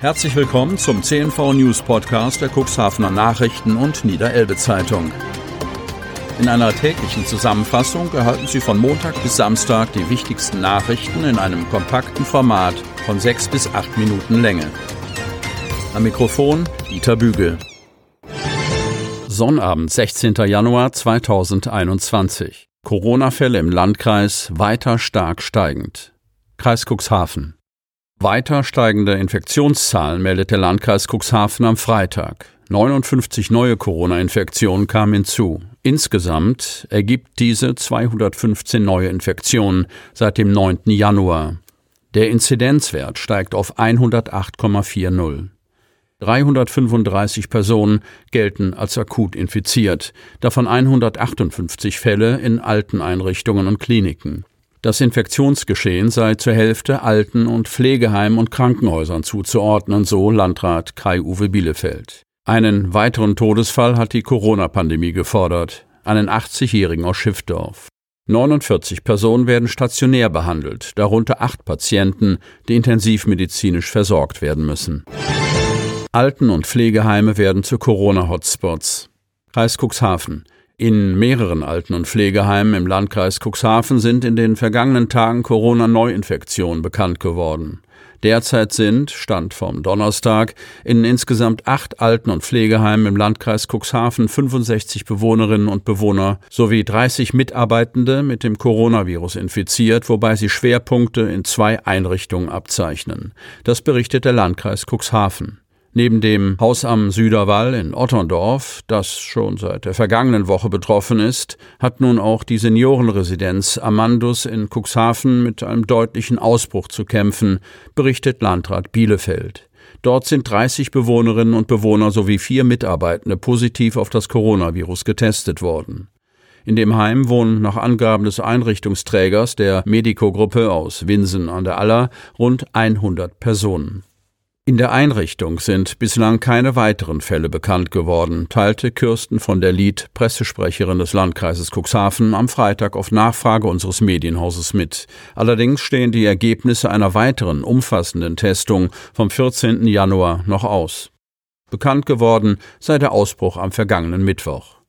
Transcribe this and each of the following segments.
Herzlich willkommen zum CNV News Podcast der Cuxhavener Nachrichten und Niederelbe Zeitung. In einer täglichen Zusammenfassung erhalten Sie von Montag bis Samstag die wichtigsten Nachrichten in einem kompakten Format von sechs bis acht Minuten Länge. Am Mikrofon Dieter Bügel. Sonnabend, 16. Januar 2021. Corona-Fälle im Landkreis weiter stark steigend. Kreis Cuxhaven. Weiter steigende Infektionszahlen meldet der Landkreis Cuxhaven am Freitag. 59 neue Corona-Infektionen kamen hinzu. Insgesamt ergibt diese 215 neue Infektionen seit dem 9. Januar. Der Inzidenzwert steigt auf 108,40. 335 Personen gelten als akut infiziert, davon 158 Fälle in Alteneinrichtungen und Kliniken. Das Infektionsgeschehen sei zur Hälfte Alten- und Pflegeheimen und Krankenhäusern zuzuordnen, so Landrat Kai-Uwe Bielefeld. Einen weiteren Todesfall hat die Corona-Pandemie gefordert, einen 80-Jährigen aus Schiffdorf. 49 Personen werden stationär behandelt, darunter acht Patienten, die intensivmedizinisch versorgt werden müssen. Alten- und Pflegeheime werden zu Corona-Hotspots. Kreis Cuxhaven. In mehreren Alten- und Pflegeheimen im Landkreis Cuxhaven sind in den vergangenen Tagen Corona-Neuinfektionen bekannt geworden. Derzeit sind, Stand vom Donnerstag, in insgesamt acht Alten- und Pflegeheimen im Landkreis Cuxhaven 65 Bewohnerinnen und Bewohner sowie 30 Mitarbeitende mit dem Coronavirus infiziert, wobei sie Schwerpunkte in zwei Einrichtungen abzeichnen. Das berichtet der Landkreis Cuxhaven. Neben dem Haus am Süderwall in Otterndorf, das schon seit der vergangenen Woche betroffen ist, hat nun auch die Seniorenresidenz Amandus in Cuxhaven mit einem deutlichen Ausbruch zu kämpfen, berichtet Landrat Bielefeld. Dort sind 30 Bewohnerinnen und Bewohner sowie vier Mitarbeitende positiv auf das Coronavirus getestet worden. In dem Heim wohnen nach Angaben des Einrichtungsträgers der Medico-Gruppe aus Winsen an der Aller rund 100 Personen. In der Einrichtung sind bislang keine weiteren Fälle bekannt geworden, teilte Kirsten von der Lied, Pressesprecherin des Landkreises Cuxhaven, am Freitag auf Nachfrage unseres Medienhauses mit. Allerdings stehen die Ergebnisse einer weiteren umfassenden Testung vom 14. Januar noch aus. Bekannt geworden sei der Ausbruch am vergangenen Mittwoch.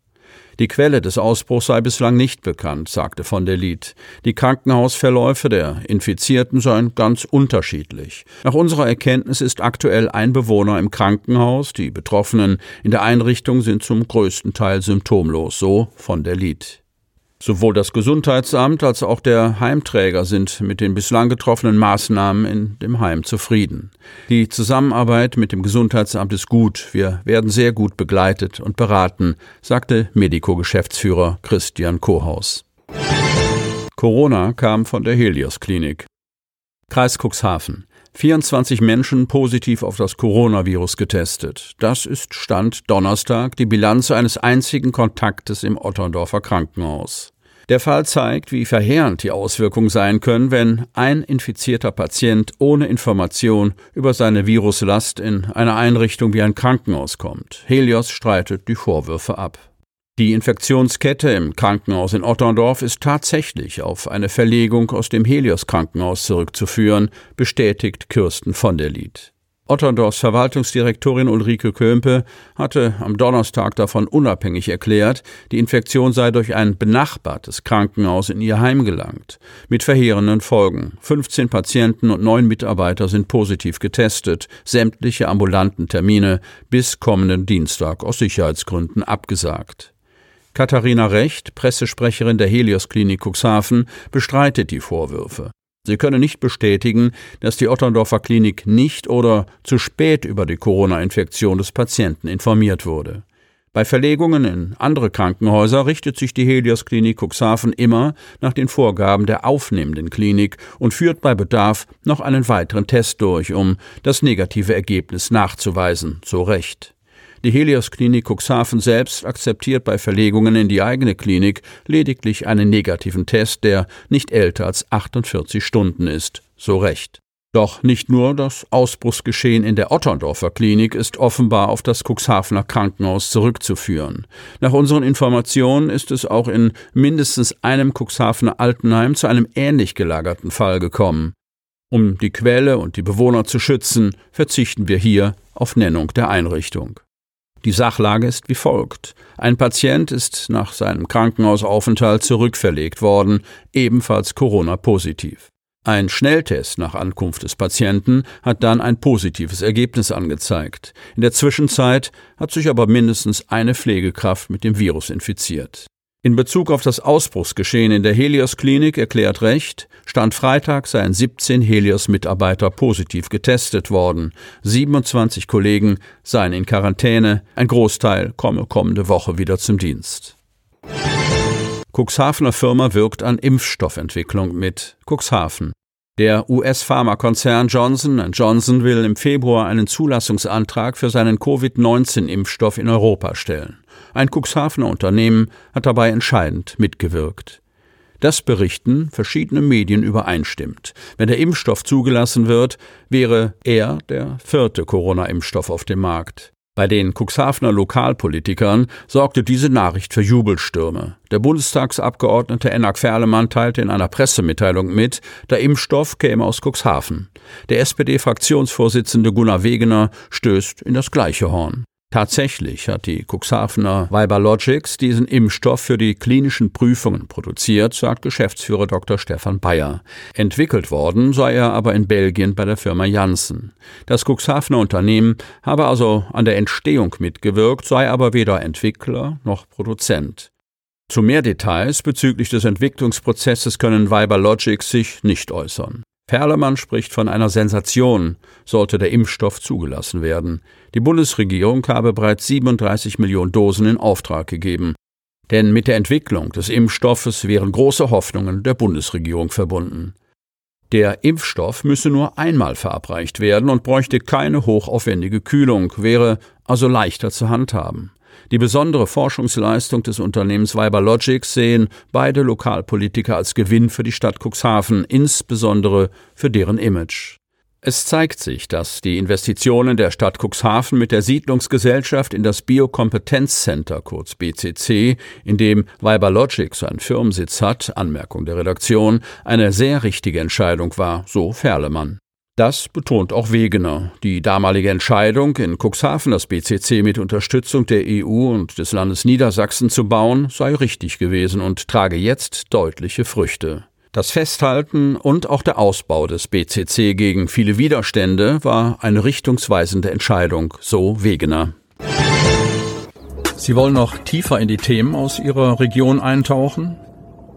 Die Quelle des Ausbruchs sei bislang nicht bekannt, sagte von der Lied. Die Krankenhausverläufe der Infizierten seien ganz unterschiedlich. Nach unserer Erkenntnis ist aktuell ein Bewohner im Krankenhaus, die Betroffenen in der Einrichtung sind zum größten Teil symptomlos, so von der Lied. Sowohl das Gesundheitsamt als auch der Heimträger sind mit den bislang getroffenen Maßnahmen in dem Heim zufrieden. Die Zusammenarbeit mit dem Gesundheitsamt ist gut. Wir werden sehr gut begleitet und beraten, sagte Medico-Geschäftsführer Christian Kohaus. Corona kam von der Helios Klinik. Kreis Cuxhaven. 24 Menschen positiv auf das Coronavirus getestet. Das ist Stand Donnerstag die Bilanz eines einzigen Kontaktes im Otterndorfer Krankenhaus. Der Fall zeigt, wie verheerend die Auswirkungen sein können, wenn ein infizierter Patient ohne Information über seine Viruslast in eine Einrichtung wie ein Krankenhaus kommt. Helios streitet die Vorwürfe ab. Die Infektionskette im Krankenhaus in Otterndorf ist tatsächlich auf eine Verlegung aus dem Helios Krankenhaus zurückzuführen, bestätigt Kirsten von der Lied. Otterndorfs Verwaltungsdirektorin Ulrike Kömpe hatte am Donnerstag davon unabhängig erklärt, die Infektion sei durch ein benachbartes Krankenhaus in ihr Heim gelangt, mit verheerenden Folgen. 15 Patienten und neun Mitarbeiter sind positiv getestet, sämtliche ambulanten Termine bis kommenden Dienstag aus Sicherheitsgründen abgesagt. Katharina Recht, Pressesprecherin der Helios Klinik Cuxhaven, bestreitet die Vorwürfe. Sie könne nicht bestätigen, dass die Otterndorfer Klinik nicht oder zu spät über die Corona-Infektion des Patienten informiert wurde. Bei Verlegungen in andere Krankenhäuser richtet sich die Helios Klinik Cuxhaven immer nach den Vorgaben der aufnehmenden Klinik und führt bei Bedarf noch einen weiteren Test durch, um das negative Ergebnis nachzuweisen, so Recht. Die Helios Klinik Cuxhaven selbst akzeptiert bei Verlegungen in die eigene Klinik lediglich einen negativen Test, der nicht älter als 48 Stunden ist. So recht. Doch nicht nur das Ausbruchsgeschehen in der Otterndorfer Klinik ist offenbar auf das Cuxhavener Krankenhaus zurückzuführen. Nach unseren Informationen ist es auch in mindestens einem Cuxhavener Altenheim zu einem ähnlich gelagerten Fall gekommen. Um die Quelle und die Bewohner zu schützen, verzichten wir hier auf Nennung der Einrichtung. Die Sachlage ist wie folgt. Ein Patient ist nach seinem Krankenhausaufenthalt zurückverlegt worden, ebenfalls Corona-positiv. Ein Schnelltest nach Ankunft des Patienten hat dann ein positives Ergebnis angezeigt. In der Zwischenzeit hat sich aber mindestens eine Pflegekraft mit dem Virus infiziert. In Bezug auf das Ausbruchsgeschehen in der Helios Klinik erklärt Recht, Stand Freitag seien 17 Helios-Mitarbeiter positiv getestet worden. 27 Kollegen seien in Quarantäne, ein Großteil komme kommende Woche wieder zum Dienst. Cuxhavener Firma wirkt an Impfstoffentwicklung mit. Cuxhaven. Der US-Pharmakonzern Johnson Johnson will im Februar einen Zulassungsantrag für seinen Covid-19-Impfstoff in Europa stellen. Ein Cuxhavener Unternehmen hat dabei entscheidend mitgewirkt. Das berichten verschiedene Medien übereinstimmt. Wenn der Impfstoff zugelassen wird, wäre er der vierte Corona-Impfstoff auf dem Markt. Bei den Cuxhavener Lokalpolitikern sorgte diese Nachricht für Jubelstürme. Der Bundestagsabgeordnete Enak Ferlemann teilte in einer Pressemitteilung mit, der Impfstoff käme aus Cuxhaven. Der SPD-Fraktionsvorsitzende Gunnar Wegener stößt in das gleiche Horn. Tatsächlich hat die Cuxhavener Viberlogics diesen Impfstoff für die klinischen Prüfungen produziert, sagt Geschäftsführer Dr. Stefan Bayer. Entwickelt worden sei er aber in Belgien bei der Firma Janssen. Das Cuxhavener Unternehmen habe also an der Entstehung mitgewirkt, sei aber weder Entwickler noch Produzent. Zu mehr Details bezüglich des Entwicklungsprozesses können Viberlogics sich nicht äußern. Perlemann spricht von einer Sensation, sollte der Impfstoff zugelassen werden. Die Bundesregierung habe bereits 37 Millionen Dosen in Auftrag gegeben. Denn mit der Entwicklung des Impfstoffes wären große Hoffnungen der Bundesregierung verbunden. Der Impfstoff müsse nur einmal verabreicht werden und bräuchte keine hochaufwendige Kühlung, wäre also leichter zu handhaben. Die besondere Forschungsleistung des Unternehmens Viberlogics sehen beide Lokalpolitiker als Gewinn für die Stadt Cuxhaven, insbesondere für deren Image. Es zeigt sich, dass die Investitionen der Stadt Cuxhaven mit der Siedlungsgesellschaft in das Biokompetenzcenter, kurz BCC, in dem Viberlogics seinen Firmensitz hat, Anmerkung der Redaktion, eine sehr richtige Entscheidung war, so Ferlemann. Das betont auch Wegener. Die damalige Entscheidung, in Cuxhaven das BCC mit Unterstützung der EU und des Landes Niedersachsen zu bauen, sei richtig gewesen und trage jetzt deutliche Früchte. Das Festhalten und auch der Ausbau des BCC gegen viele Widerstände war eine richtungsweisende Entscheidung, so Wegener. Sie wollen noch tiefer in die Themen aus Ihrer Region eintauchen?